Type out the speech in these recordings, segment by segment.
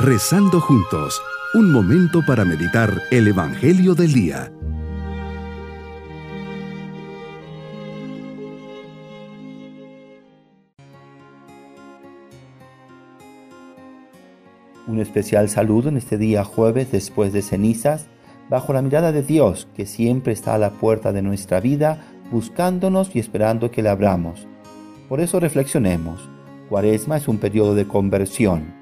Rezando juntos, un momento para meditar el Evangelio del Día. Un especial saludo en este día jueves después de cenizas, bajo la mirada de Dios que siempre está a la puerta de nuestra vida, buscándonos y esperando que le abramos. Por eso reflexionemos. Cuaresma es un periodo de conversión.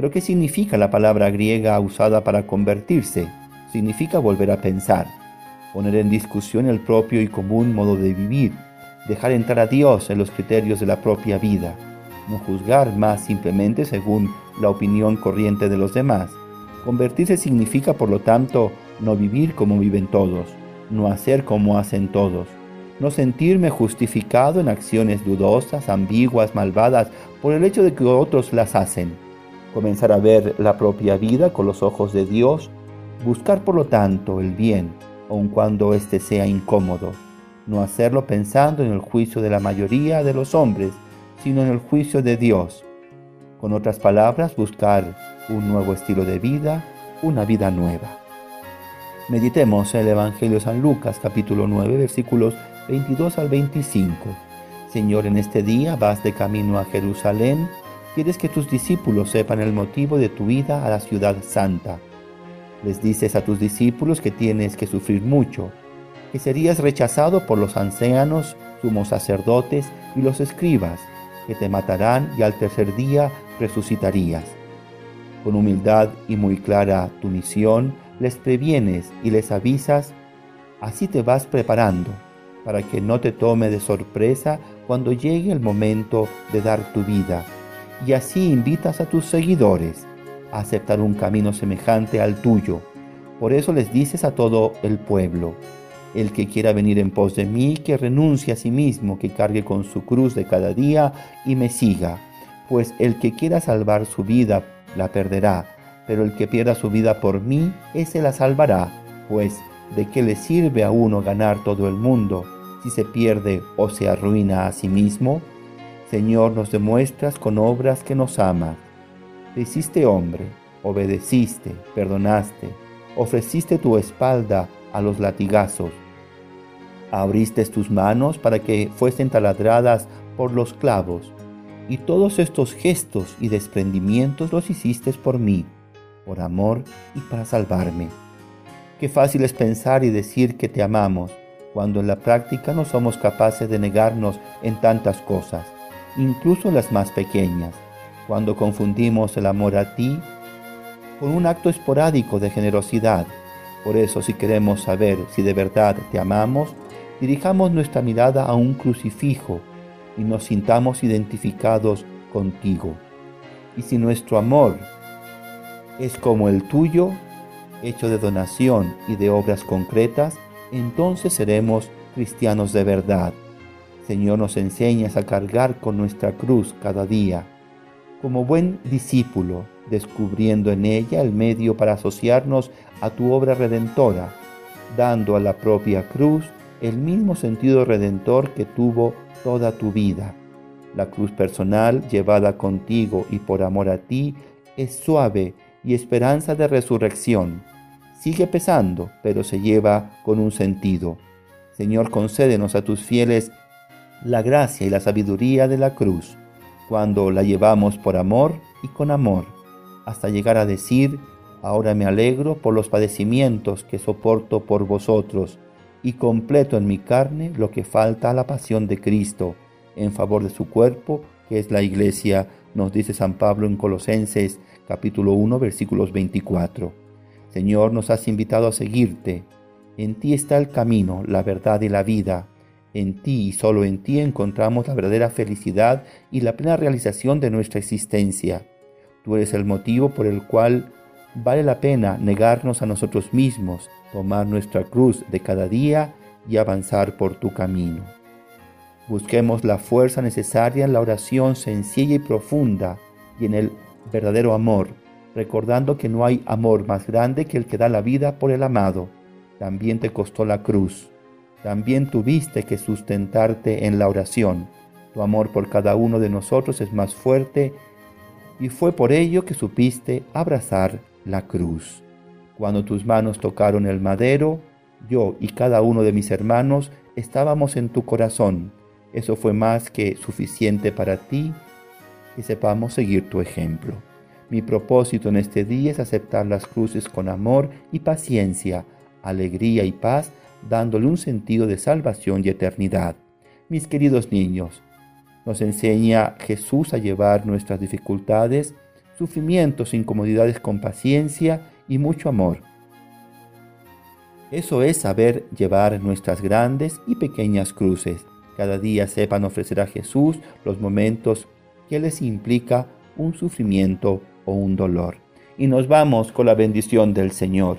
Pero ¿qué significa la palabra griega usada para convertirse? Significa volver a pensar, poner en discusión el propio y común modo de vivir, dejar entrar a Dios en los criterios de la propia vida no juzgar más simplemente según la opinión corriente de los demás. Convertirse significa, por lo tanto, no vivir como viven todos, no hacer como hacen todos, no sentirme justificado en acciones dudosas, ambiguas, malvadas, por el hecho de que otros las hacen. Comenzar a ver la propia vida con los ojos de Dios, buscar por lo tanto el bien, aun cuando éste sea incómodo, no hacerlo pensando en el juicio de la mayoría de los hombres, sino en el juicio de Dios. Con otras palabras, buscar un nuevo estilo de vida, una vida nueva. Meditemos el Evangelio de San Lucas capítulo 9 versículos 22 al 25. Señor, en este día vas de camino a Jerusalén, quieres que tus discípulos sepan el motivo de tu ida a la ciudad santa. Les dices a tus discípulos que tienes que sufrir mucho, que serías rechazado por los ancianos, sumos sacerdotes y los escribas, que te matarán y al tercer día resucitarías. Con humildad y muy clara tu misión, les previenes y les avisas, así te vas preparando para que no te tome de sorpresa cuando llegue el momento de dar tu vida. Y así invitas a tus seguidores a aceptar un camino semejante al tuyo. Por eso les dices a todo el pueblo, el que quiera venir en pos de mí, que renuncie a sí mismo, que cargue con su cruz de cada día y me siga. Pues el que quiera salvar su vida, la perderá, pero el que pierda su vida por mí, ese la salvará. Pues, ¿de qué le sirve a uno ganar todo el mundo si se pierde o se arruina a sí mismo? Señor, nos demuestras con obras que nos amas. Te hiciste hombre, obedeciste, perdonaste, ofreciste tu espalda a los latigazos. Abriste tus manos para que fuesen taladradas por los clavos, y todos estos gestos y desprendimientos los hiciste por mí, por amor y para salvarme. Qué fácil es pensar y decir que te amamos, cuando en la práctica no somos capaces de negarnos en tantas cosas, incluso las más pequeñas, cuando confundimos el amor a ti con un acto esporádico de generosidad por eso si queremos saber si de verdad te amamos, dirijamos nuestra mirada a un crucifijo y nos sintamos identificados contigo. Y si nuestro amor es como el tuyo, hecho de donación y de obras concretas, entonces seremos cristianos de verdad. Señor, nos enseñas a cargar con nuestra cruz cada día, como buen discípulo, descubriendo en ella el medio para asociarnos a tu obra redentora, dando a la propia cruz el mismo sentido redentor que tuvo toda tu vida. La cruz personal llevada contigo y por amor a ti es suave y esperanza de resurrección. Sigue pesando, pero se lleva con un sentido. Señor, concédenos a tus fieles la gracia y la sabiduría de la cruz, cuando la llevamos por amor y con amor hasta llegar a decir, ahora me alegro por los padecimientos que soporto por vosotros, y completo en mi carne lo que falta a la pasión de Cristo, en favor de su cuerpo, que es la iglesia, nos dice San Pablo en Colosenses capítulo 1 versículos 24. Señor, nos has invitado a seguirte. En ti está el camino, la verdad y la vida. En ti y solo en ti encontramos la verdadera felicidad y la plena realización de nuestra existencia. Tú eres el motivo por el cual vale la pena negarnos a nosotros mismos, tomar nuestra cruz de cada día y avanzar por tu camino. Busquemos la fuerza necesaria en la oración sencilla y profunda y en el verdadero amor, recordando que no hay amor más grande que el que da la vida por el amado. También te costó la cruz. También tuviste que sustentarte en la oración. Tu amor por cada uno de nosotros es más fuerte y fue por ello que supiste abrazar la cruz. Cuando tus manos tocaron el madero, yo y cada uno de mis hermanos estábamos en tu corazón. Eso fue más que suficiente para ti que sepamos seguir tu ejemplo. Mi propósito en este día es aceptar las cruces con amor y paciencia, alegría y paz, dándole un sentido de salvación y eternidad. Mis queridos niños, nos enseña Jesús a llevar nuestras dificultades, sufrimientos, incomodidades con paciencia y mucho amor. Eso es saber llevar nuestras grandes y pequeñas cruces. Cada día sepan ofrecer a Jesús los momentos que les implica un sufrimiento o un dolor. Y nos vamos con la bendición del Señor.